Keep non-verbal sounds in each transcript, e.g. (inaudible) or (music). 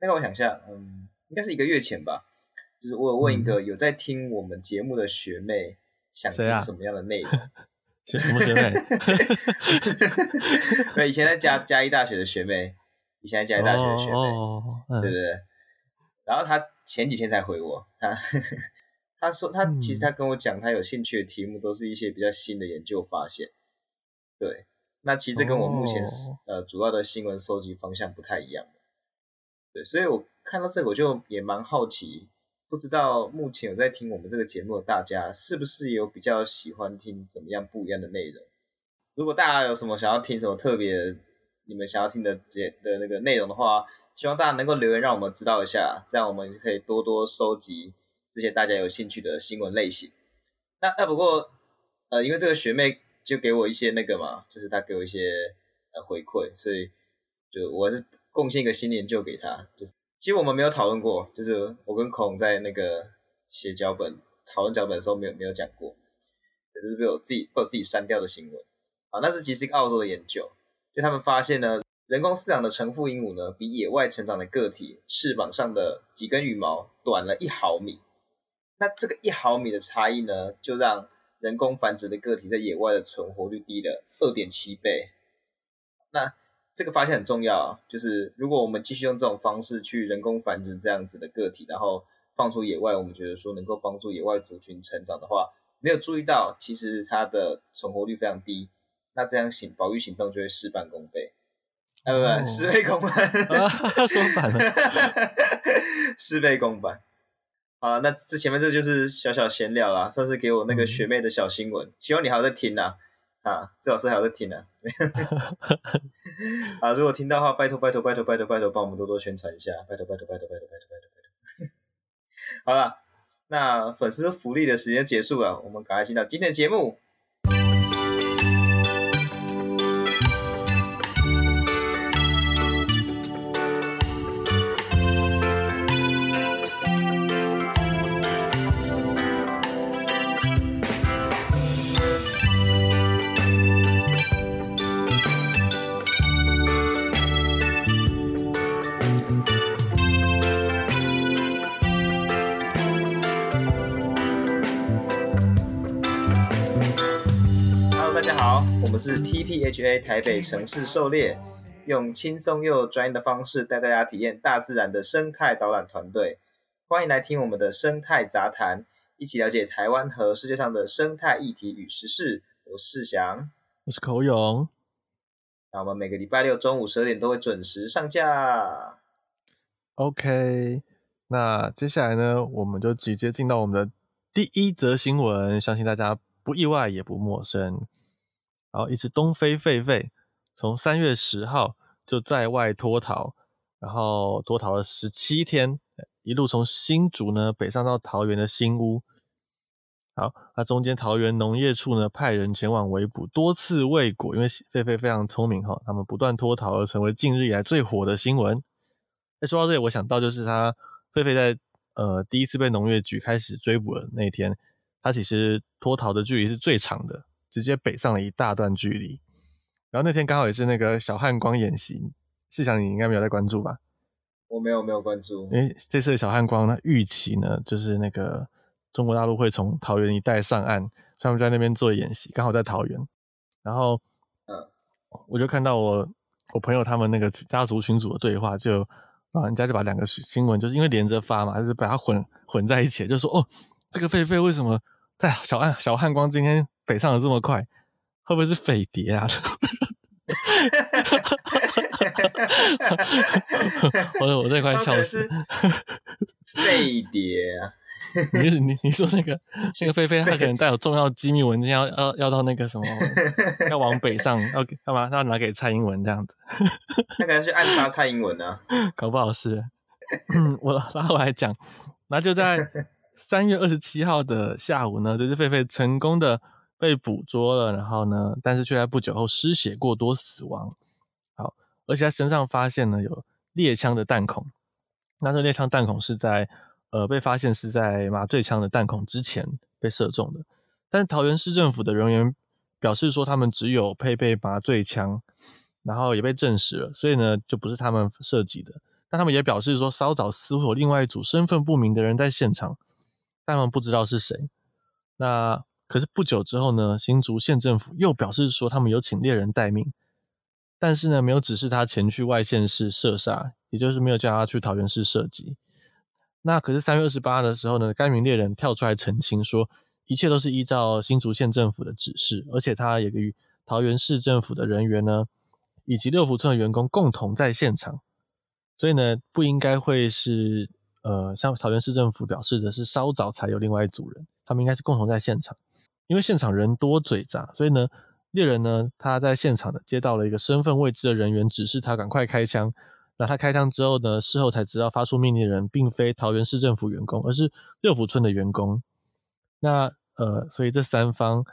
大概我想一下，嗯，应该是一个月前吧。就是我有问一个有在听我们节目的学妹，想听什么样的内容？(laughs) 学什么学妹？对，以前在嘉嘉义大学的学妹，以前在嘉义大学的学妹，对不对，对？然后她前几天才回我，她 (laughs) 她说她其实她跟我讲，她有兴趣的题目都是一些比较新的研究发现。对，那其实跟我目前、哦、呃主要的新闻收集方向不太一样。对，所以我看到这个我就也蛮好奇。不知道目前有在听我们这个节目的大家，是不是有比较喜欢听怎么样不一样的内容？如果大家有什么想要听什么特别，你们想要听的节的那个内容的话，希望大家能够留言让我们知道一下，这样我们可以多多收集这些大家有兴趣的新闻类型。那那不过呃，因为这个学妹就给我一些那个嘛，就是她给我一些呃回馈，所以就我是贡献一个新研究给他，就是。其实我们没有讨论过，就是我跟孔在那个写脚本、讨论脚本的时候没有没有讲过，这是被我自己被我自己删掉的新闻啊。那是其实一个澳洲的研究，就他们发现呢，人工饲养的橙父鹦鹉呢，比野外成长的个体翅膀上的几根羽毛短了一毫米。那这个一毫米的差异呢，就让人工繁殖的个体在野外的存活率低了二点七倍。那这个发现很重要啊，就是如果我们继续用这种方式去人工繁殖这样子的个体，然后放出野外，我们觉得说能够帮助野外族群成长的话，没有注意到其实它的存活率非常低，那这样行保育行动就会事半功倍，啊不不，哦、事倍功半，啊，(laughs) 说反了，(laughs) 事倍功半。好，那这前面这就是小小闲聊啦，算是给我那个学妹的小新闻，嗯、希望你还有在听啊。啊，最好是还有在听呢、啊。(laughs) 啊，如果听到的话，拜托拜托拜托拜托拜托，帮我们多多宣传一下，拜托拜托拜托拜托拜托拜托拜托。好了，那粉丝福利的时间结束了，我们赶快进到今天的节目。是 TPHA 台北城市狩猎，用轻松又专业的方式带大家体验大自然的生态导览团队。欢迎来听我们的生态杂谈，一起了解台湾和世界上的生态议题与时事。我是翔，我是口勇。那我们每个礼拜六中午十二点都会准时上架。OK，那接下来呢，我们就直接进到我们的第一则新闻，相信大家不意外也不陌生。然后一只东非狒狒从三月十号就在外脱逃，然后脱逃了十七天，一路从新竹呢北上到桃园的新屋。好，那中间桃园农业处呢派人前往围捕，多次未果，因为狒狒非常聪明哈，他们不断脱逃而成为近日以来最火的新闻。哎，说到这里，我想到就是他狒狒在呃第一次被农业局开始追捕的那天，他其实脱逃的距离是最长的。直接北上了一大段距离，然后那天刚好也是那个小汉光演习，细想你应该没有在关注吧？我没有没有关注，因为这次的小汉光呢，预期呢就是那个中国大陆会从桃园一带上岸，他们就在那边做演习，刚好在桃园，然后嗯，我就看到我我朋友他们那个家族群组的对话，就老人家就把两个新闻就是因为连着发嘛，就是把它混混在一起，就说哦，这个狒狒为什么在小汉小汉光今天。北上的这么快，会不会是匪谍啊？(laughs) 我我这块笑死，(laughs) 匪谍啊！你你你说那个那个菲菲，他可能带有重要机密文件，要要要到那个什么，(laughs) 要往北上，要干嘛？要拿给蔡英文这样子？他可能去暗杀蔡英文呢？搞不好是。我拉回来讲，那就在三月二十七号的下午呢，这只狒狒成功的。被捕捉了，然后呢，但是却在不久后失血过多死亡。好，而且他身上发现了有猎枪的弹孔，那这猎枪弹孔是在呃被发现是在麻醉枪的弹孔之前被射中的。但桃园市政府的人员表示说，他们只有配备麻醉枪，然后也被证实了，所以呢就不是他们射击的。但他们也表示说，稍早似乎有另外一组身份不明的人在现场，但他们不知道是谁。那可是不久之后呢，新竹县政府又表示说，他们有请猎人待命，但是呢，没有指示他前去外县市射杀，也就是没有叫他去桃园市射击。那可是三月二十八的时候呢，该名猎人跳出来澄清说，一切都是依照新竹县政府的指示，而且他也与桃园市政府的人员呢，以及六福村的员工共同在现场，所以呢，不应该会是呃，像桃园市政府表示的是稍早才有另外一组人，他们应该是共同在现场。因为现场人多嘴杂，所以呢，猎人呢，他在现场的接到了一个身份未知的人员指示他赶快开枪。那他开枪之后呢，事后才知道发出命令的人并非桃园市政府员工，而是六福村的员工。那呃，所以这三方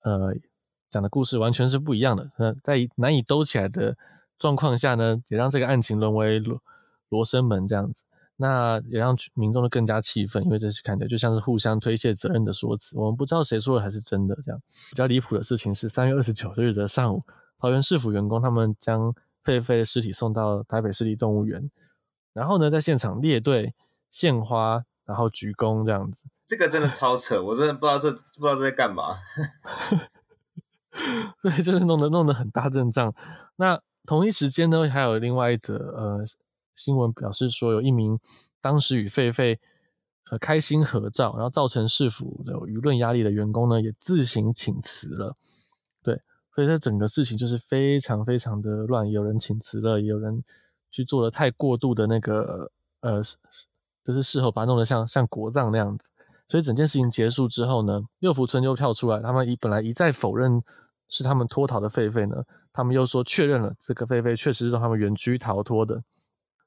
呃讲的故事完全是不一样的。那在难以兜起来的状况下呢，也让这个案情沦为罗罗生门这样子。那也让民众都更加气愤，因为这是看起来就像是互相推卸责任的说辞。我们不知道谁说的还是真的。这样比较离谱的事情是，三月二十九日的上午，桃园市府员工他们将狒狒的尸体送到台北市立动物园，然后呢，在现场列队献花，然后鞠躬这样子。这个真的超扯，我真的不知道这不知道这在干嘛。(laughs) 对，就是弄得弄得很大阵仗。那同一时间呢，还有另外一则呃。新闻表示说，有一名当时与狒狒呃开心合照，然后造成市府的舆论压力的员工呢，也自行请辞了。对，所以这整个事情就是非常非常的乱，有人请辞了，也有人去做了太过度的那个呃，就是事后把它弄得像像国葬那样子。所以整件事情结束之后呢，六福村就跳出来，他们一本来一再否认是他们脱逃的狒狒呢，他们又说确认了这个狒狒确实是从他们园区逃脱的。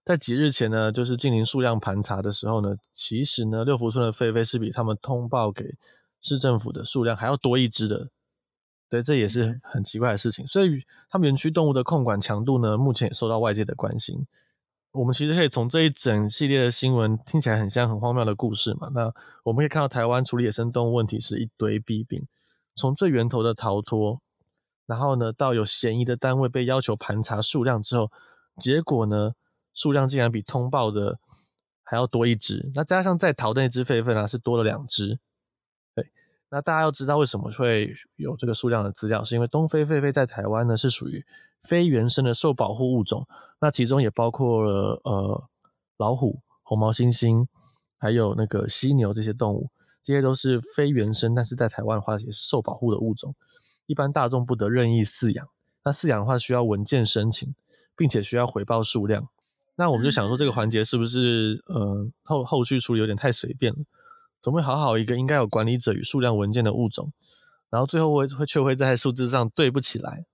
在几日前呢，就是进行数量盘查的时候呢，其实呢，六福村的狒狒是比他们通报给市政府的数量还要多一只的。对，这也是很奇怪的事情。所以，他们园区动物的控管强度呢，目前也受到外界的关心。我们其实可以从这一整系列的新闻听起来很像很荒谬的故事嘛。那我们可以看到，台湾处理野生动物问题是一堆弊病，从最源头的逃脱，然后呢，到有嫌疑的单位被要求盘查数量之后，结果呢，数量竟然比通报的还要多一只，那加上在逃的那只狒狒呢，是多了两只。对，那大家要知道为什么会有这个数量的资料，是因为东非狒狒在台湾呢是属于非原生的受保护物种，那其中也包括了呃老虎、红毛猩猩，还有那个犀牛这些动物，这些都是非原生，但是在台湾的话也是受保护的物种，一般大众不得任意饲养。那饲养的话需要文件申请，并且需要回报数量。那我们就想说，这个环节是不是呃后后续处理有点太随便了？总会好好一个应该有管理者与数量文件的物种，然后最后会会却会在数字上对不起来，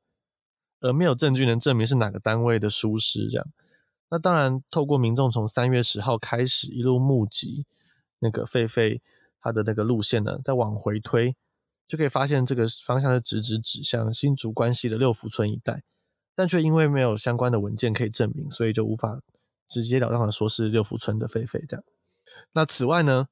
而没有证据能证明是哪个单位的疏失这样。那当然，透过民众从三月十号开始一路募集那个狒狒它的那个路线呢，再往回推，就可以发现这个方向是直直指向新竹关西的六福村一带。但却因为没有相关的文件可以证明，所以就无法直截了当的说是六福村的狒狒这样。那此外呢，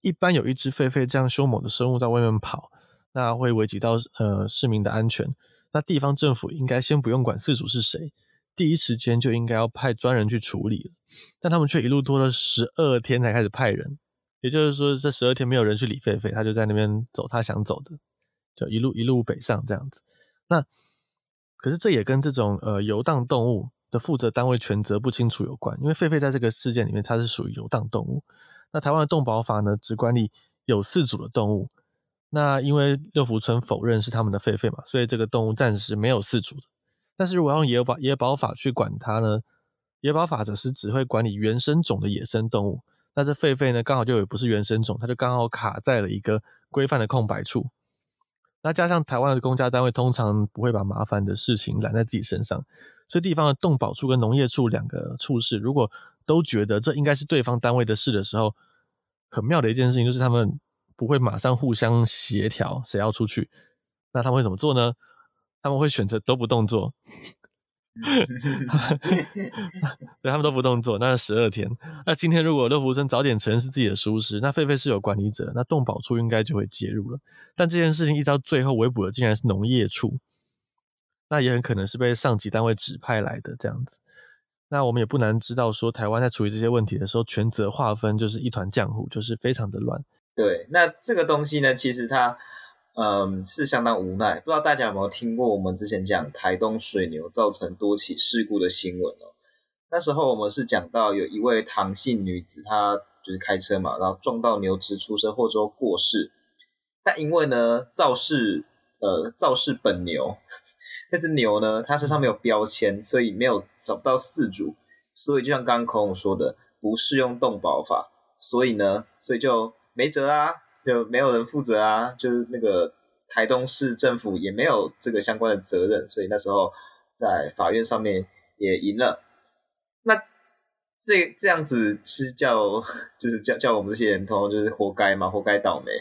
一般有一只狒狒这样凶猛的生物在外面跑，那会危及到呃市民的安全。那地方政府应该先不用管饲主是谁，第一时间就应该要派专人去处理了。但他们却一路拖了十二天才开始派人，也就是说这十二天没有人去理狒狒，他就在那边走他想走的，就一路一路北上这样子。那。可是这也跟这种呃游荡动物的负责单位权责不清楚有关，因为狒狒在这个事件里面它是属于游荡动物。那台湾的动保法呢，只管理有四主的动物。那因为六福村否认是他们的狒狒嘛，所以这个动物暂时没有四主的。但是如果用野保野保法去管它呢，野保法则是只会管理原生种的野生动物。那这狒狒呢，刚好就也不是原生种，它就刚好卡在了一个规范的空白处。那加上台湾的公家单位通常不会把麻烦的事情揽在自己身上，所以地方的动保处跟农业处两个处室，如果都觉得这应该是对方单位的事的时候，很妙的一件事情就是他们不会马上互相协调谁要出去，那他们会怎么做呢？他们会选择都不动作。(laughs) 对，他们都不动作，那十二天。那今天如果乐福生早点承认是自己的疏失，那狒狒是有管理者，那动保处应该就会介入了。但这件事情一直到最后围捕的竟然是农业处，那也很可能是被上级单位指派来的这样子。那我们也不难知道，说台湾在处理这些问题的时候，权责划分就是一团浆糊，就是非常的乱。对，那这个东西呢，其实它嗯是相当无奈。不知道大家有没有听过我们之前讲台东水牛造成多起事故的新闻哦？那时候我们是讲到有一位唐姓女子，她就是开车嘛，然后撞到牛只出车祸之后过世。但因为呢肇事呃肇事本牛，(laughs) 那只牛呢它身上没有标签，所以没有找不到饲主，所以就像刚刚孔孔说的，不适用动保法，所以呢，所以就没辙啊，就没有人负责啊，就是那个台东市政府也没有这个相关的责任，所以那时候在法院上面也赢了。那这这样子是叫就是叫叫我们这些人通就是活该嘛？活该倒霉。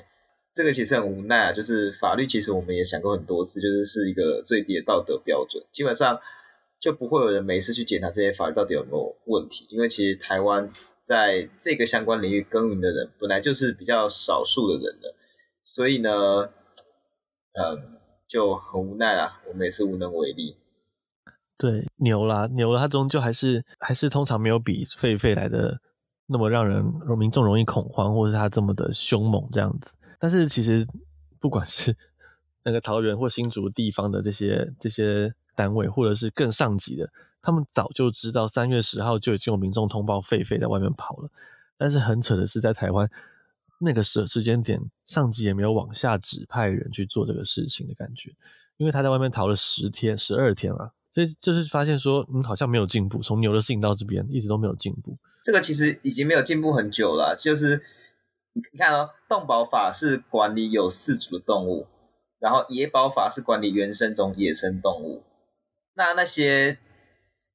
这个其实很无奈啊，就是法律其实我们也想过很多次，就是是一个最低的道德标准，基本上就不会有人没事去检查这些法律到底有没有问题，因为其实台湾在这个相关领域耕耘的人本来就是比较少数的人了，所以呢，嗯，就很无奈啊，我们也是无能为力。对，牛啦，牛了，它终究还是还是通常没有比狒狒来的那么让人民众容易恐慌，或是它这么的凶猛这样子。但是其实，不管是那个桃园或新竹地方的这些这些单位，或者是更上级的，他们早就知道三月十号就已经有民众通报狒狒在外面跑了。但是很扯的是，在台湾那个时时间点，上级也没有往下指派人去做这个事情的感觉，因为他在外面逃了十天、十二天了，所以就是发现说，嗯，好像没有进步。从牛的事情到这边，一直都没有进步。这个其实已经没有进步很久了，就是。你看哦，动保法是管理有四足的动物，然后野保法是管理原生种野生动物。那那些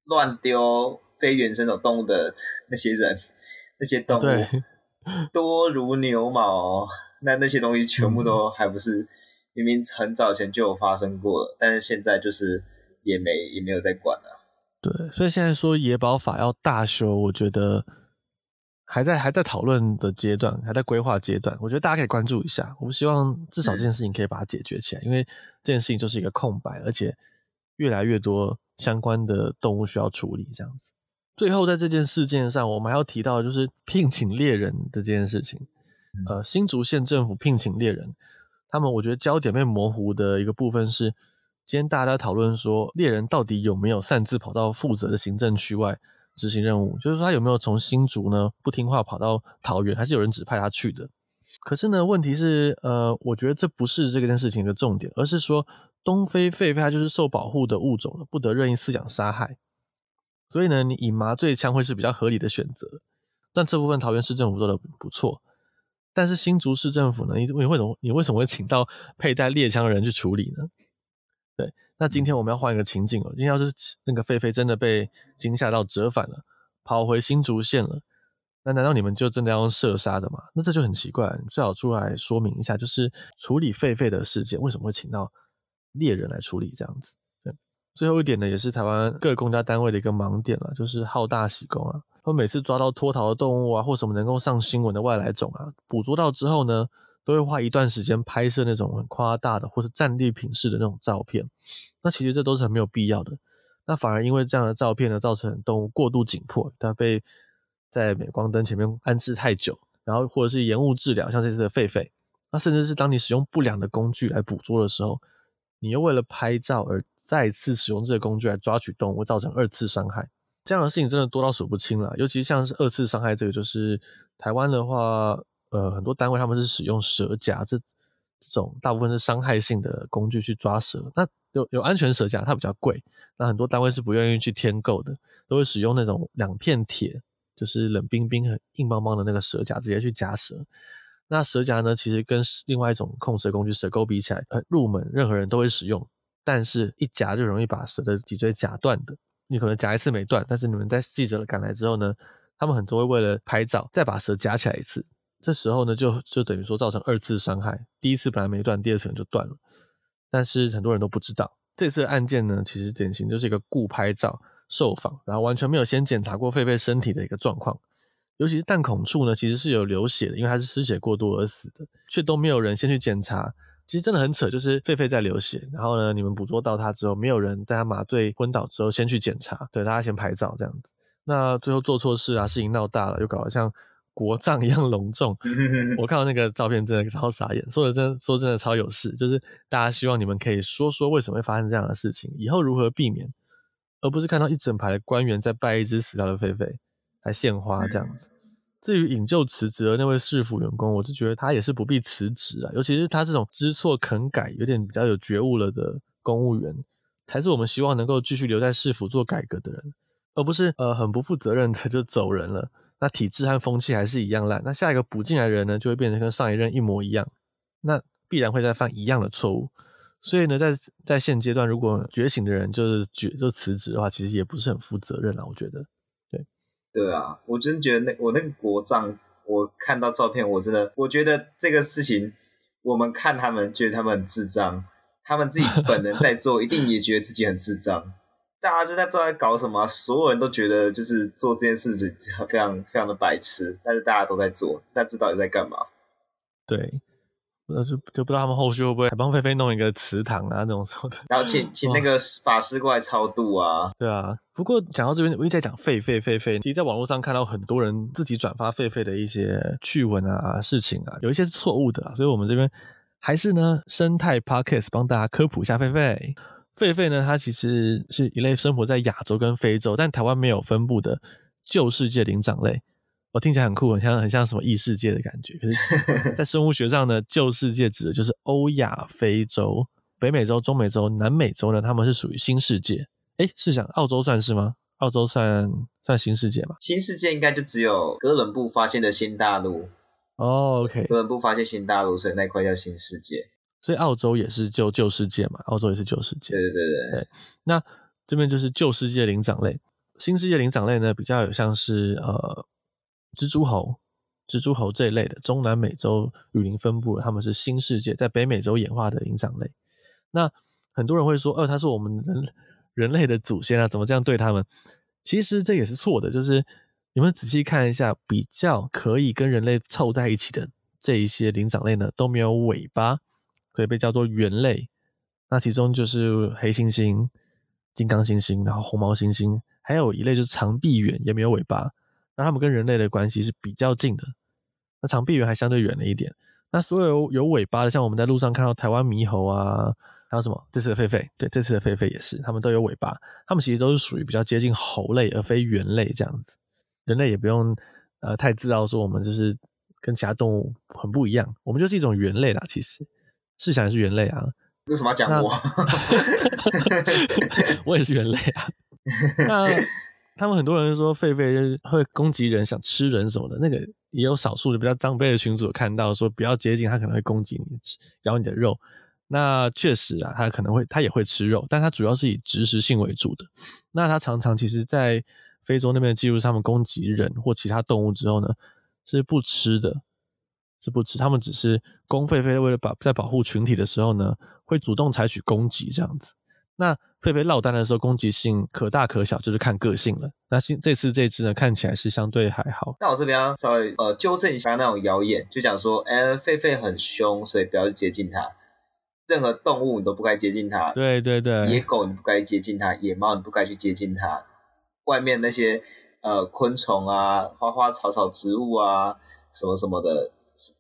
乱丢非原生种动物的那些人，(laughs) 那些动物多如牛毛，那那些东西全部都还不是明明很早前就有发生过了，但是现在就是也没也没有在管了。对，所以现在说野保法要大修，我觉得。还在还在讨论的阶段，还在规划阶段，我觉得大家可以关注一下。我们希望至少这件事情可以把它解决起来，嗯、因为这件事情就是一个空白，而且越来越多相关的动物需要处理。这样子，最后在这件事件上，我们还要提到的就是聘请猎人的这件事情。嗯、呃，新竹县政府聘请猎人，他们我觉得焦点被模糊的一个部分是，今天大家讨论说猎人到底有没有擅自跑到负责的行政区外。执行任务，就是说他有没有从新竹呢不听话跑到桃园，还是有人指派他去的？可是呢，问题是，呃，我觉得这不是这件事情的重点，而是说东非狒狒它就是受保护的物种了，不得任意饲养杀害。所以呢，你以麻醉枪会是比较合理的选择。但这部分桃园市政府做的不错，但是新竹市政府呢，你你为什么你为什么会请到佩戴猎枪的人去处理呢？对。那今天我们要换一个情境哦，今天要是那个狒狒真的被惊吓到折返了，跑回新竹县了，那难道你们就真的要用射杀的吗？那这就很奇怪，你最好出来说明一下，就是处理狒狒的事件为什么会请到猎人来处理这样子？最后一点呢，也是台湾各公家单位的一个盲点了，就是好大喜功啊，他们每次抓到脱逃的动物啊，或什么能够上新闻的外来种啊，捕捉到之后呢，都会花一段时间拍摄那种很夸大的或是战利品式的那种照片。那其实这都是很没有必要的，那反而因为这样的照片呢，造成动物过度紧迫，它被在镁光灯前面安置太久，然后或者是延误治疗，像这次的狒狒，那甚至是当你使用不良的工具来捕捉的时候，你又为了拍照而再次使用这个工具来抓取动物，造成二次伤害，这样的事情真的多到数不清了。尤其像是二次伤害这个，就是台湾的话，呃，很多单位他们是使用蛇夹这这种大部分是伤害性的工具去抓蛇，那。有有安全蛇夹，它比较贵，那很多单位是不愿意去添购的，都会使用那种两片铁，就是冷冰冰、很硬邦邦的那个蛇夹，直接去夹蛇。那蛇夹呢，其实跟另外一种控蛇工具蛇钩比起来，很入门，任何人都会使用，但是一夹就容易把蛇的脊椎夹断的。你可能夹一次没断，但是你们在记者赶来之后呢，他们很多会为了拍照，再把蛇夹起来一次，这时候呢，就就等于说造成二次伤害，第一次本来没断，第二次可能就断了。但是很多人都不知道，这次案件呢，其实典型就是一个故拍照、受访，然后完全没有先检查过狒狒身体的一个状况。尤其是弹孔处呢，其实是有流血的，因为它是失血过多而死的，却都没有人先去检查。其实真的很扯，就是狒狒在流血，然后呢，你们捕捉到它之后，没有人在它麻醉昏倒之后先去检查，对，大家先拍照这样子。那最后做错事啊，事情闹大了，又搞得像国葬一样隆重。(laughs) 我看到那个照片真的超傻眼，说的真说真的超有事，就是大家希望你们可以说说为什么会发生这样的事情，以后如何避免，而不是看到一整排的官员在拜一只死掉的狒狒，还献花这样子。至于引咎辞职的那位市府员工，我就觉得他也是不必辞职啊，尤其是他这种知错肯改、有点比较有觉悟了的公务员，才是我们希望能够继续留在市府做改革的人，而不是呃很不负责任的 (laughs) 就走人了。那体制和风气还是一样烂，那下一个补进来的人呢，就会变成跟上一任一模一样，那必然会再犯一样的错误。所以呢，在在现阶段，如果觉醒的人就是觉就辞职的话，其实也不是很负责任啊，我觉得。对啊，我真觉得那我那个国葬，我看到照片，我真的我觉得这个事情，我们看他们觉得他们很智障，他们自己 (laughs) 本人在做，一定也觉得自己很智障。大家就在不知道在搞什么，所有人都觉得就是做这件事情非常非常的白痴，但是大家都在做，但这到底在干嘛？对。就就不知道他们后续会不会还帮狒狒弄一个祠堂啊那种什么的，然后请请那个法师过来超度啊。对啊，不过讲到这边，我一直在讲狒狒狒狒，其实在网络上看到很多人自己转发狒狒的一些趣闻啊事情啊，有一些是错误的，所以我们这边还是呢生态 Podcast 帮大家科普一下狒狒。狒狒呢，它其实是一类生活在亚洲跟非洲，但台湾没有分布的旧世界灵长类。我听起来很酷，很像很像什么异世界的感觉。可是，(laughs) 在生物学上呢，旧世界指的就是欧亚非洲、北美洲、中美洲、南美洲呢，他们是属于新世界。哎，是想澳洲算是吗？澳洲算算新世界吗？新世界应该就只有哥伦布发现的新大陆。哦，OK，哥伦布发现新大陆，所以那块叫新世界。所以澳洲也是旧旧世界嘛？澳洲也是旧世界。对对对对。对，那这边就是旧世界灵长类，新世界灵长类呢，比较有像是呃。蜘蛛猴、蜘蛛猴这一类的中南美洲雨林分布，他们是新世界在北美洲演化的灵长类。那很多人会说，呃，他是我们人人类的祖先啊，怎么这样对他们？其实这也是错的，就是你们仔细看一下，比较可以跟人类凑在一起的这一些灵长类呢，都没有尾巴，所以被叫做猿类。那其中就是黑猩猩、金刚猩猩，然后红毛猩猩，还有一类就是长臂猿，也没有尾巴。那它们跟人类的关系是比较近的，那长臂猿还相对远了一点。那所有有尾巴的，像我们在路上看到台湾猕猴啊，还有什么这次的狒狒，对，这次的狒狒也是，它们都有尾巴。它们其实都是属于比较接近猴类，而非猿类这样子。人类也不用呃太自傲说我们就是跟其他动物很不一样，我们就是一种猿类啦。其实试想也是猿类啊，为什么要讲我？(laughs) (laughs) 我也是猿类啊。那。他们很多人说狒狒会攻击人，想吃人什么的，那个也有少数的比较长辈的群组有看到说不要接近，它可能会攻击你，咬你的肉。那确实啊，它可能会，它也会吃肉，但它主要是以植食性为主的。那它常常其实，在非洲那边的记录，他们攻击人或其他动物之后呢，是不吃的，是不吃。他们只是公狒狒为了保在保护群体的时候呢，会主动采取攻击这样子。那狒狒落单的时候，攻击性可大可小，就是看个性了。那新这次这只呢，看起来是相对还好。那我这边要稍微呃纠正一下那种谣言，就讲说，哎、欸，狒狒很凶，所以不要去接近它。任何动物你都不该接近它。对对对，野狗你不该接近它，野猫你不该去接近它。外面那些呃昆虫啊、花花草草、植物啊，什么什么的，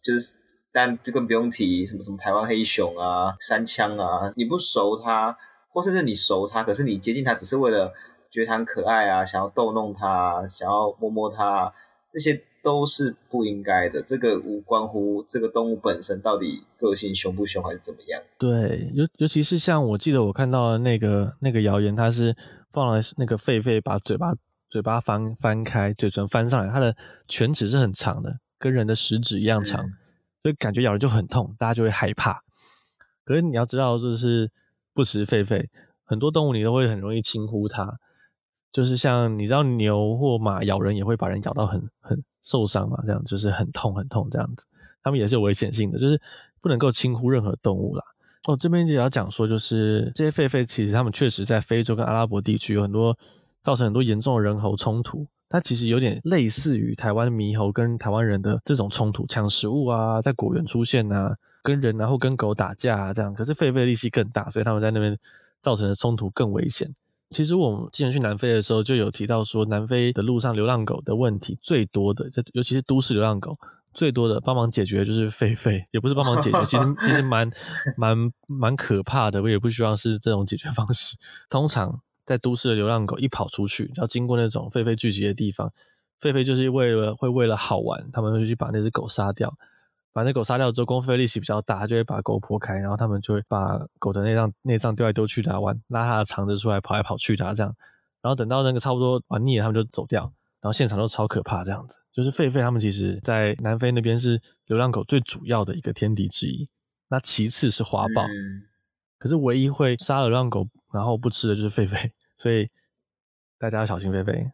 就是但就更不用提什么什么台湾黑熊啊、山枪啊，你不熟它。或甚至你熟它，可是你接近它只是为了觉得它很可爱啊，想要逗弄它，想要摸摸它，这些都是不应该的。这个无关乎这个动物本身到底个性凶不凶还是怎么样。对，尤尤其是像我记得我看到的那个那个谣言，它是放了那个狒狒把嘴巴嘴巴翻翻开，嘴唇翻上来，它的犬齿是很长的，跟人的食指一样长，嗯，所以感觉咬了就很痛，大家就会害怕。可是你要知道，就是。不食狒狒，很多动物你都会很容易轻忽它，就是像你知道牛或马咬人也会把人咬到很很受伤嘛，这样就是很痛很痛这样子，它们也是有危险性的，就是不能够轻忽任何动物啦。哦，这边也要讲说，就是这些狒狒其实它们确实在非洲跟阿拉伯地区有很多造成很多严重的人猴冲突，它其实有点类似于台湾猕猴跟台湾人的这种冲突，抢食物啊，在果园出现啊。跟人然后跟狗打架啊，这样，可是狒狒力气更大，所以他们在那边造成的冲突更危险。其实我们之前去南非的时候就有提到说，南非的路上流浪狗的问题最多的，这尤其是都市流浪狗最多的帮忙解决的就是狒狒，也不是帮忙解决，其实其实 (laughs) 蛮蛮蛮可怕的。我也不希望是这种解决方式。通常在都市的流浪狗一跑出去，要经过那种狒狒聚集的地方，狒狒就是为了会为了好玩，他们会去把那只狗杀掉。把那狗杀掉之后，公费力气比较大，就会把狗剖开，然后他们就会把狗的内脏内脏丢来丢去的，玩拉它的肠子出来，跑来跑去的这样。然后等到那个差不多玩腻了，他们就走掉。然后现场都超可怕，这样子。就是狒狒他们其实在南非那边是流浪狗最主要的一个天敌之一，那其次是花豹，嗯、可是唯一会杀了流浪狗然后不吃的就是狒狒，所以大家要小心狒狒。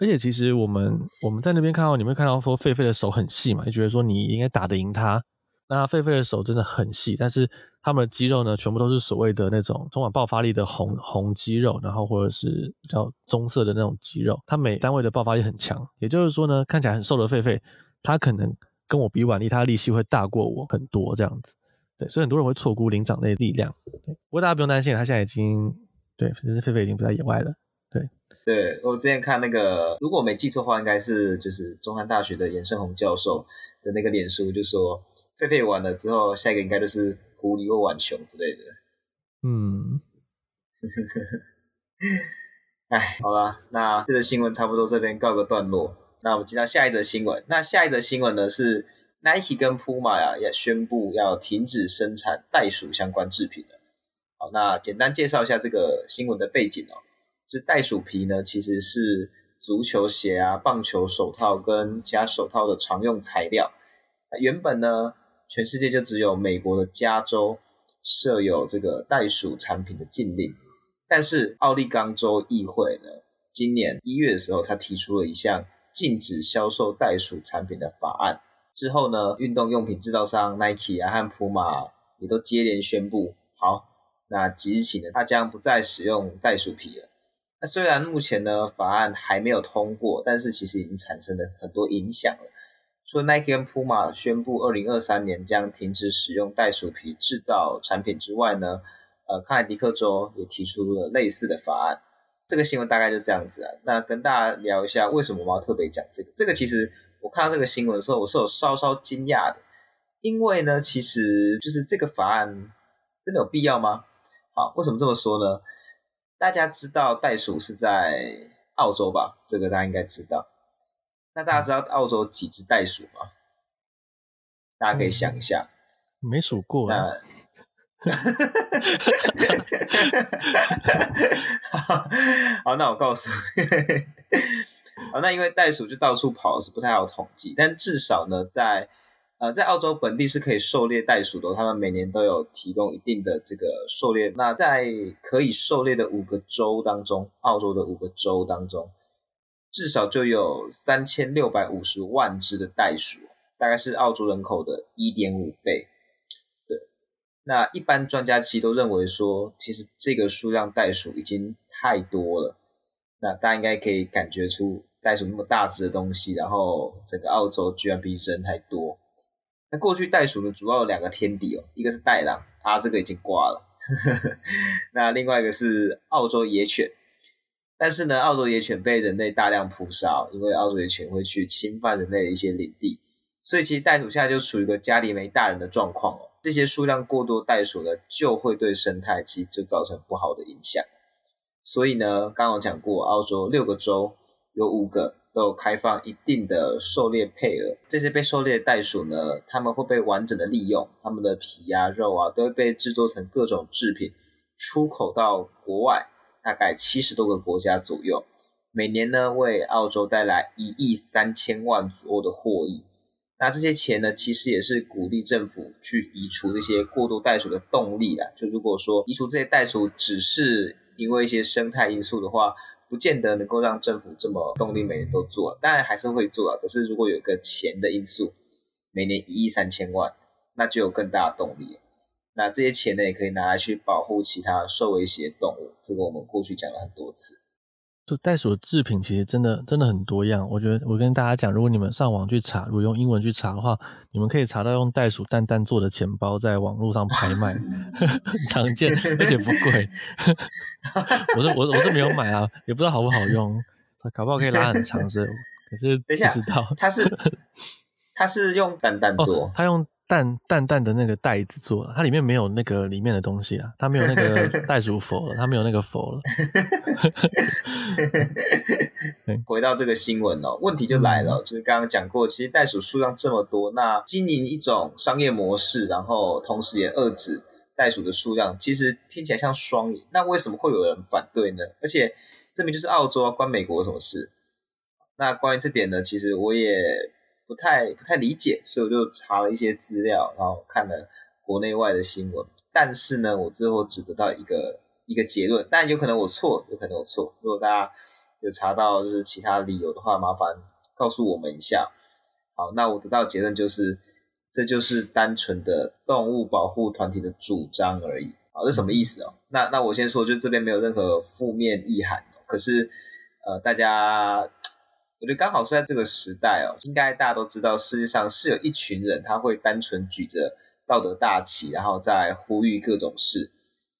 而且其实我们我们在那边看到，你会看到说狒狒的手很细嘛，就觉得说你应该打得赢它。那狒狒的手真的很细，但是它们的肌肉呢，全部都是所谓的那种充满爆发力的红红肌肉，然后或者是比较棕色的那种肌肉，它每单位的爆发力很强。也就是说呢，看起来很瘦的狒狒，它可能跟我比腕力，它的力气会大过我很多这样子。对，所以很多人会错估灵长类力量。不过大家不用担心，它现在已经对，其实狒狒已经不在野外了。对。我之前看那个，如果我没记错的话，应该是就是中山大学的严胜宏教授的那个脸书，就说狒狒完了之后，下一个应该就是狐狸或浣熊之类的。嗯，(laughs) 哎，好了，那这个新闻差不多这边告个段落。那我们进到下一则新闻。那下一则新闻呢是 Nike 跟 Puma 呀也宣布要停止生产袋鼠相关制品了。好，那简单介绍一下这个新闻的背景哦。就袋鼠皮呢，其实是足球鞋啊、棒球手套跟其他手套的常用材料。原本呢，全世界就只有美国的加州设有这个袋鼠产品的禁令。但是奥利冈州议会呢，今年一月的时候，他提出了一项禁止销售袋鼠产品的法案。之后呢，运动用品制造商 Nike 啊和 Puma 也都接连宣布，好，那即日起呢，他将不再使用袋鼠皮了。那虽然目前呢，法案还没有通过，但是其实已经产生了很多影响了。除了 Nike 跟 Puma 宣布二零二三年将停止使用袋鼠皮制造产品之外呢，呃，康乃狄克州也提出了类似的法案。这个新闻大概就这样子啊。那跟大家聊一下，为什么我要特别讲这个？这个其实我看到这个新闻的时候，我是有稍稍惊讶的，因为呢，其实就是这个法案真的有必要吗？好，为什么这么说呢？大家知道袋鼠是在澳洲吧？这个大家应该知道。那大家知道澳洲几只袋鼠吗？大家可以想一下。嗯、没数过。(laughs) 好，好，那我告诉你。(laughs) 好，那因为袋鼠就到处跑，是不太好统计，但至少呢，在呃，在澳洲本地是可以狩猎袋鼠的，他们每年都有提供一定的这个狩猎。那在可以狩猎的五个州当中，澳洲的五个州当中，至少就有三千六百五十万只的袋鼠，大概是澳洲人口的一点五倍。对，那一般专家其实都认为说，其实这个数量袋鼠已经太多了。那大家应该可以感觉出，袋鼠那么大只的东西，然后整个澳洲居然比人还多。过去袋鼠呢，主要有两个天敌哦，一个是袋狼，啊，这个已经挂了。(laughs) 那另外一个是澳洲野犬，但是呢，澳洲野犬被人类大量捕杀，因为澳洲野犬会去侵犯人类的一些领地，所以其实袋鼠现在就处于一个家里没大人的状况哦。这些数量过多袋鼠呢，就会对生态其实就造成不好的影响。所以呢，刚刚讲过，澳洲六个州有五个。都开放一定的狩猎配额，这些被狩猎的袋鼠呢，它们会被完整的利用，它们的皮啊、肉啊，都会被制作成各种制品，出口到国外，大概七十多个国家左右，每年呢为澳洲带来一亿三千万左右的获益。那这些钱呢，其实也是鼓励政府去移除这些过度袋鼠的动力啦。就如果说移除这些袋鼠只是因为一些生态因素的话，不见得能够让政府这么动力每年都做，当然还是会做啊。可是如果有一个钱的因素，每年一亿三千万，那就有更大的动力。那这些钱呢，也可以拿来去保护其他受威胁动物。这个我们过去讲了很多次。就袋鼠的制品其实真的真的很多样。我觉得我跟大家讲，如果你们上网去查，如果用英文去查的话，你们可以查到用袋鼠蛋蛋做的钱包在网络上拍卖，(laughs) 很常见，而且不贵。(laughs) 我是我我是没有买啊，也不知道好不好用，搞不好可以拉很长，是，可是不知道。它是它是用蛋蛋做，它、哦、用。淡淡淡的那个袋子做的，它里面没有那个里面的东西啊，它没有那个袋鼠佛了，它没有那个佛了。(laughs) 回到这个新闻哦，问题就来了，就是刚刚讲过，其实袋鼠数量这么多，那经营一种商业模式，然后同时也遏制袋鼠的数量，其实听起来像双赢。那为什么会有人反对呢？而且这明明就是澳洲啊，关美国什么事？那关于这点呢，其实我也。不太不太理解，所以我就查了一些资料，然后看了国内外的新闻。但是呢，我最后只得到一个一个结论，但有可能我错，有可能我错。如果大家有查到就是其他理由的话，麻烦告诉我们一下。好，那我得到结论就是，这就是单纯的动物保护团体的主张而已。好，这什么意思哦？那那我先说，就这边没有任何负面意涵。可是，呃，大家。我觉得刚好是在这个时代哦，应该大家都知道，世界上是有一群人，他会单纯举着道德大旗，然后在呼吁各种事。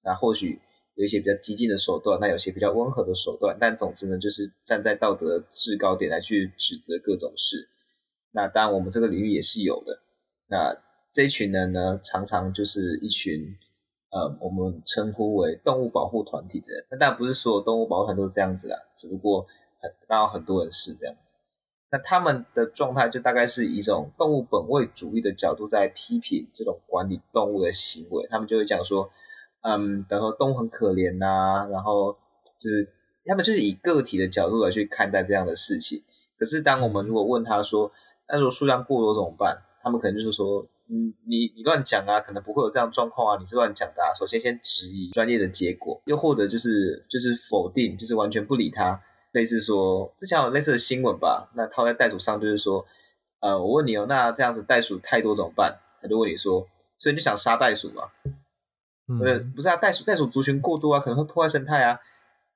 那或许有一些比较激进的手段，那有些比较温和的手段，但总之呢，就是站在道德制高点来去指责各种事。那当然，我们这个领域也是有的。那这一群人呢，常常就是一群呃，我们称呼为动物保护团体的人。那当然不是所有动物保护团都是这样子啦，只不过。刚好很多人是这样子，那他们的状态就大概是一种动物本位主义的角度在批评这种管理动物的行为。他们就会讲说，嗯，比方说动物很可怜呐、然后就是他们就是以个体的角度来去看待这样的事情。可是当我们如果问他说，那如果数量过多怎么办？他们可能就是说，嗯，你你乱讲啊，可能不会有这样状况啊，你是乱讲的啊。首先先质疑专业的结果，又或者就是就是否定，就是完全不理他。类似说，之前有类似的新闻吧，那套在袋鼠上就是说，呃，我问你哦，那这样子袋鼠太多怎么办？他就问你说，所以你就想杀袋鼠嘛？嗯，不是啊，袋鼠袋鼠族群过多啊，可能会破坏生态啊，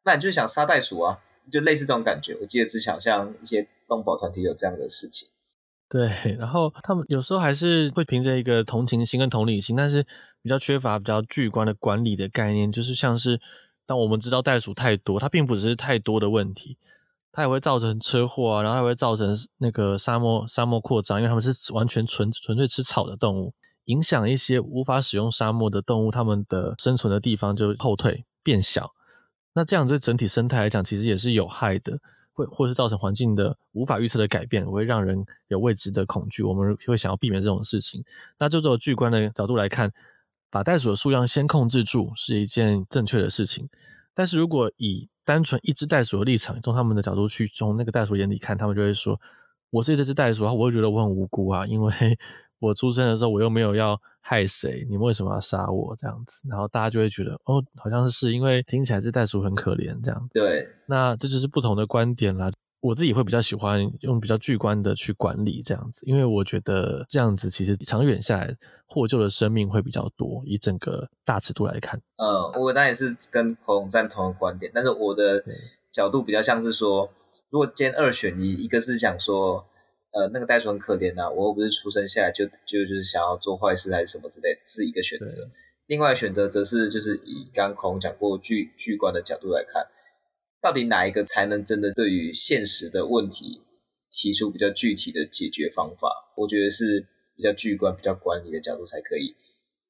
那你就想杀袋鼠啊，就类似这种感觉。我记得之前好像一些动保团体有这样的事情。(laughs) 对，然后他们有时候还是会凭着一个同情心跟同理心，但是比较缺乏比较巨观的管理的概念，就是像是。但我们知道袋鼠太多，它并不只是太多的问题，它也会造成车祸啊，然后还会造成那个沙漠沙漠扩张，因为它们是完全纯纯粹吃草的动物，影响一些无法使用沙漠的动物，它们的生存的地方就后退变小。那这样对整体生态来讲，其实也是有害的，会或是造成环境的无法预测的改变，会让人有未知的恐惧。我们会想要避免这种事情。那就从巨观的角度来看。把袋鼠的数量先控制住是一件正确的事情，但是如果以单纯一只袋鼠的立场，从他们的角度去从那个袋鼠眼里看，他们就会说：“我是这只袋鼠，我会觉得我很无辜啊，因为 (laughs) 我出生的时候我又没有要害谁，你们为什么要杀我？”这样子，然后大家就会觉得：“哦，好像是因为听起来这袋鼠很可怜这样子。”对，那这就是不同的观点啦。我自己会比较喜欢用比较巨观的去管理这样子，因为我觉得这样子其实长远下来获救的生命会比较多。以整个大尺度来看，嗯，我当然也是跟孔赞同的观点，但是我的角度比较像是说，如果今天二选一，一个是想说，呃，那个袋鼠很可怜啊，我又不是出生下来就就就是想要做坏事还是什么之类的，是一个选择。另外选择则是就是以刚孔讲过巨巨观的角度来看。到底哪一个才能真的对于现实的问题提出比较具体的解决方法？我觉得是比较具观、比较管理的角度才可以，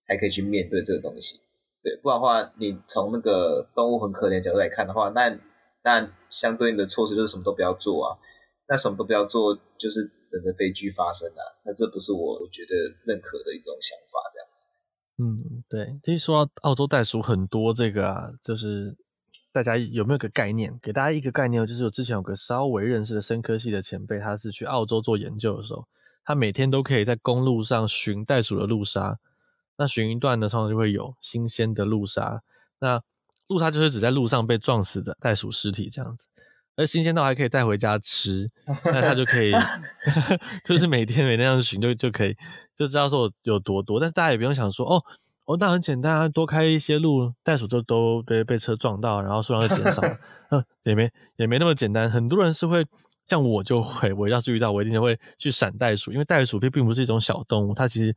才可以去面对这个东西。对，不然的话，你从那个动物很可怜角度来看的话，那那相对应的措施就是什么都不要做啊。那什么都不要做，就是等着悲剧发生啊。那这不是我我觉得认可的一种想法，这样子。嗯，对。其实说到澳洲袋鼠很多，这个啊，就是。大家有没有个概念？给大家一个概念，就是我之前有个稍微认识的生科系的前辈，他是去澳洲做研究的时候，他每天都可以在公路上寻袋鼠的路杀。那寻一段呢，通常就会有新鲜的路杀。那路杀就是指在路上被撞死的袋鼠尸体这样子，而新鲜到还可以带回家吃，那他就可以，(laughs) (laughs) 就是每天每天这样寻就就可以就知道说有多多。但是大家也不用想说哦。哦，那很简单啊，多开一些路，袋鼠就都被被车撞到，然后数量就减少了。(laughs) 嗯，也没也没那么简单。很多人是会，像我就会，我要是遇到，我一定会去闪袋鼠，因为袋鼠并并不是一种小动物，它其实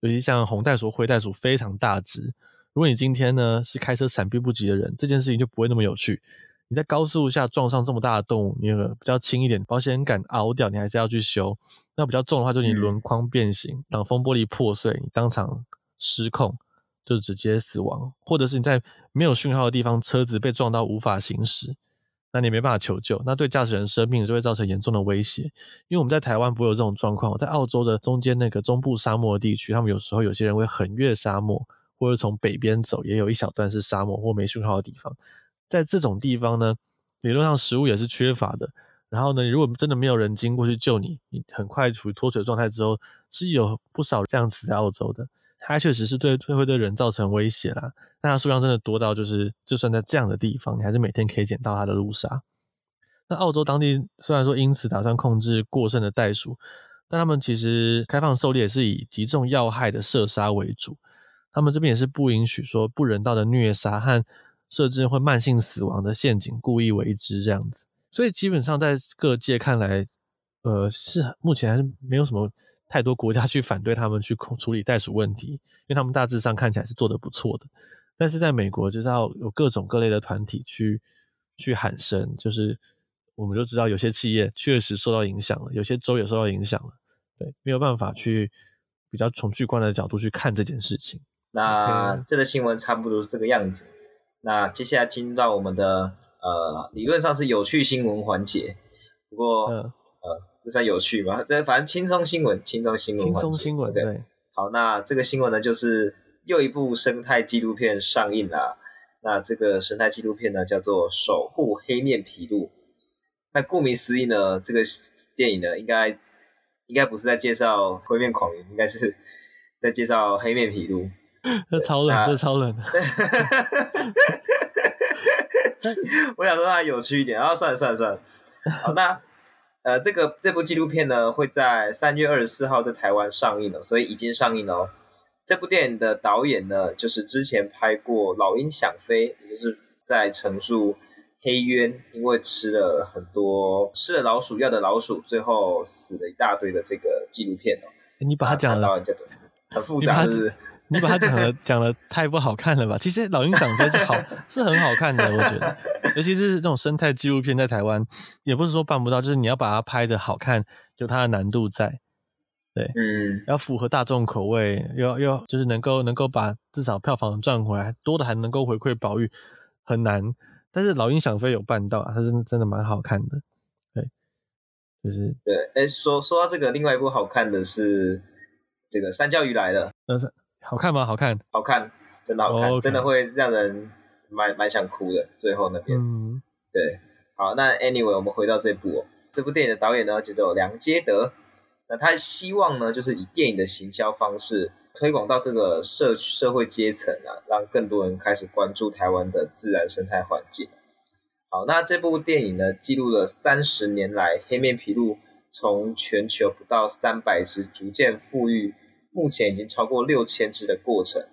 尤其像红袋鼠、灰袋鼠非常大只。如果你今天呢是开车闪避不及的人，这件事情就不会那么有趣。你在高速下撞上这么大的动物，你有个比较轻一点，保险杆凹掉，你还是要去修。那比较重的话，就你轮框变形、挡风玻璃破碎，你当场失控就直接死亡，或者是你在没有讯号的地方，车子被撞到无法行驶，那你没办法求救，那对驾驶人生命就会造成严重的威胁。因为我们在台湾不会有这种状况，在澳洲的中间那个中部沙漠地区，他们有时候有些人会横越沙漠，或者从北边走，也有一小段是沙漠或没讯号的地方。在这种地方呢，理论上食物也是缺乏的。然后呢，如果真的没有人经过去救你，你很快处于脱水状态之后，是有不少这样死在澳洲的。它确实是对会会对人造成威胁啦。但它数量真的多到，就是就算在这样的地方，你还是每天可以捡到它的路杀。那澳洲当地虽然说因此打算控制过剩的袋鼠，但他们其实开放狩猎也是以击中要害的射杀为主。他们这边也是不允许说不人道的虐杀和。设置会慢性死亡的陷阱，故意为之这样子，所以基本上在各界看来，呃，是目前还是没有什么太多国家去反对他们去处理袋鼠问题，因为他们大致上看起来是做得不错的。但是在美国，就是要有各种各类的团体去去喊声，就是我们就知道有些企业确实受到影响了，有些州也受到影响了，对，没有办法去比较从巨观的角度去看这件事情。那这个新闻差不多是这个样子。那接下来进入到我们的呃，理论上是有趣新闻环节，不过、嗯、呃，这算有趣吗？这反正轻松新闻，轻松新闻，轻松新闻，对。好，那这个新闻呢，就是又一部生态纪录片上映了。那这个生态纪录片呢，叫做《守护黑面琵鹭》。那顾名思义呢，这个电影呢，应该应该不是在介绍灰面鵟鱼，应该是在介绍黑面琵鹭。(laughs) 这超冷，这超冷。(laughs) 我想说它有趣一点，然后算了算了算了。好，那呃，这个这部纪录片呢，会在三月二十四号在台湾上映了，所以已经上映了哦。这部电影的导演呢，就是之前拍过《老鹰想飞》，也就是在陈述黑鸢因为吃了很多吃了老鼠药的老鼠，最后死了一大堆的这个纪录片哦。你把它讲了，很复杂，是不是？你把它讲的讲的太不好看了吧？其实《老鹰想飞》是好，(laughs) 是很好看的，我觉得。尤其是这种生态纪录片，在台湾也不是说办不到，就是你要把它拍的好看，有它的难度在。对，嗯，要符合大众口味，要要就是能够能够把至少票房赚回来，多的还能够回馈保育，很难。但是《老鹰想飞》有办到啊，它是真的蛮好看的。对，就是对。哎，说说到这个，另外一部好看的是这个《三教鱼来了》。嗯。好看吗？好看，好看，真的好看，oh. 真的会让人蛮蛮想哭的。最后那边，嗯，对，好，那 anyway，我们回到这部哦，这部电影的导演呢叫做梁杰德，那他希望呢就是以电影的行销方式推广到这个社社会阶层啊，让更多人开始关注台湾的自然生态环境。好，那这部电影呢记录了三十年来黑面琵鹭从全球不到三百只逐渐复育。目前已经超过六千只的过程，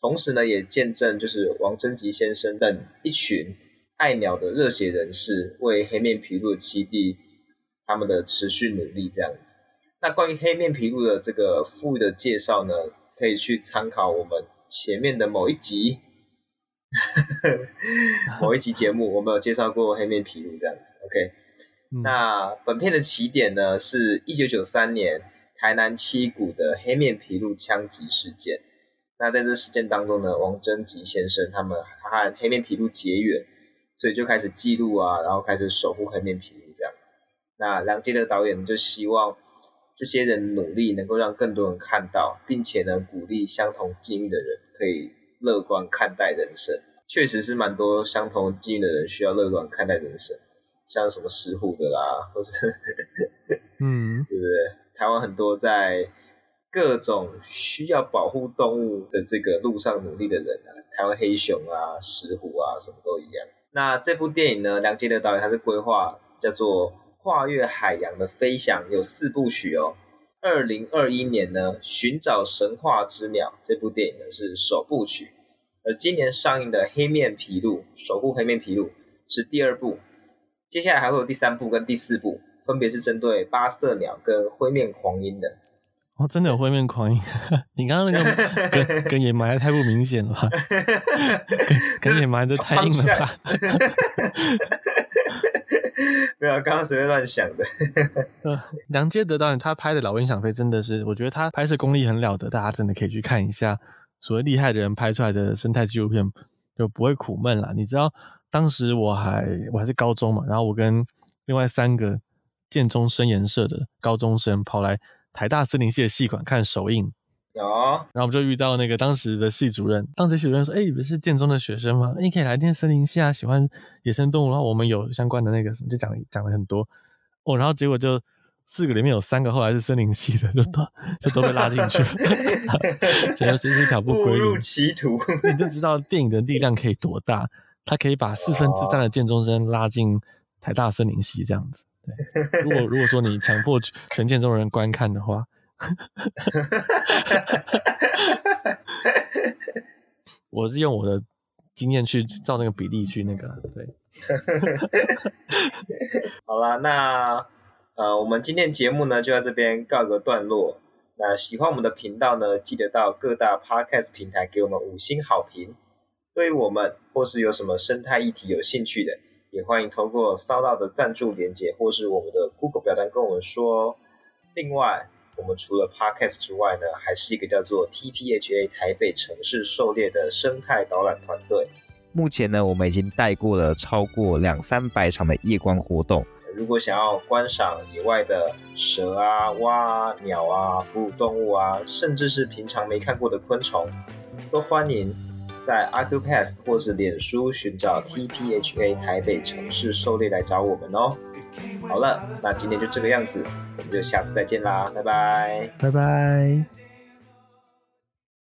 同时呢，也见证就是王贞吉先生等一群爱鸟的热血人士为黑面琵鹭的栖地他们的持续努力这样子。那关于黑面琵鹭的这个复育的介绍呢，可以去参考我们前面的某一集，(laughs) 某一集节目，我们有介绍过黑面琵鹭这样子。OK，嗯，那本片的起点呢是一九九三年。台南七股的黑面琵鹭枪击事件，那在这事件当中呢，王贞吉先生他们他和黑面琵鹭结缘，所以就开始记录啊，然后开始守护黑面琵鹭这样子。那梁杰德导演就希望这些人努力能够让更多人看到，并且呢鼓励相同境遇的人可以乐观看待人生。确实是蛮多相同境遇的人需要乐观看待人生，像什么石虎的啦，或是嗯，(laughs) 对不对？台湾很多在各种需要保护动物的这个路上努力的人啊，台湾黑熊啊、石虎啊，什么都一样。那这部电影呢，梁杰德导演他是规划叫做《跨越海洋的飞翔》，有四部曲哦。二零二一年呢，《寻找神话之鸟》这部电影呢是首部曲，而今年上映的《黑面琵鹭》守护黑面琵鹭是第二部，接下来还会有第三部跟第四部，分别是针对八色鸟跟灰面狂鹰的。哦，真的有灰面狂鹰？(laughs) 你刚刚那个 (laughs) 跟跟野埋的太不明显了吧？(laughs) 梗也埋的太硬了吧？没有，刚刚随便乱想的。梁杰德导演他拍的《老鹰想飞》真的是，我觉得他拍摄功力很了得，大家真的可以去看一下。所谓厉害的人拍出来的生态纪录片就不会苦闷啦。你知道，当时我还我还是高中嘛，然后我跟另外三个建中生研社的高中生跑来台大森林系的系馆看首映。哦，然后我们就遇到那个当时的系主任，当时系主任说：“哎、欸，你们是建中的学生吗？你可以来念森林系啊，喜欢野生动物。然后我们有相关的那个什么，就讲讲了很多哦。然后结果就四个里面有三个后来是森林系的，就都就都被拉进去了，(laughs) 觉得这是一条不归路，误入歧途。你就知道电影的力量可以多大，它可以把四分之三的建中生拉进台大森林系这样子。对，如果如果说你强迫全建中人观看的话。(laughs) ”我是用我的经验去照那个比例去那个，对。(laughs) 好啦，那呃，我们今天节目呢就在这边告个段落。那喜欢我们的频道呢，记得到各大 Podcast 平台给我们五星好评。对于我们或是有什么生态议题有兴趣的，也欢迎透过 SoundOn 的赞助连接或是我们的 Google 表单跟我们说。另外，我们除了 Podcast 之外呢，还是一个叫做 TPHA 台北城市狩猎的生态导览团队。目前呢，我们已经带过了超过两三百场的夜观活动。如果想要观赏野外的蛇啊、蛙啊、鸟啊、哺乳动物啊，甚至是平常没看过的昆虫，都欢迎在 a c u p a s s 或是脸书寻找 TPHA 台北城市狩猎来找我们哦。好了，那今天就这个样子。我们就下次再见啦，拜拜，拜拜。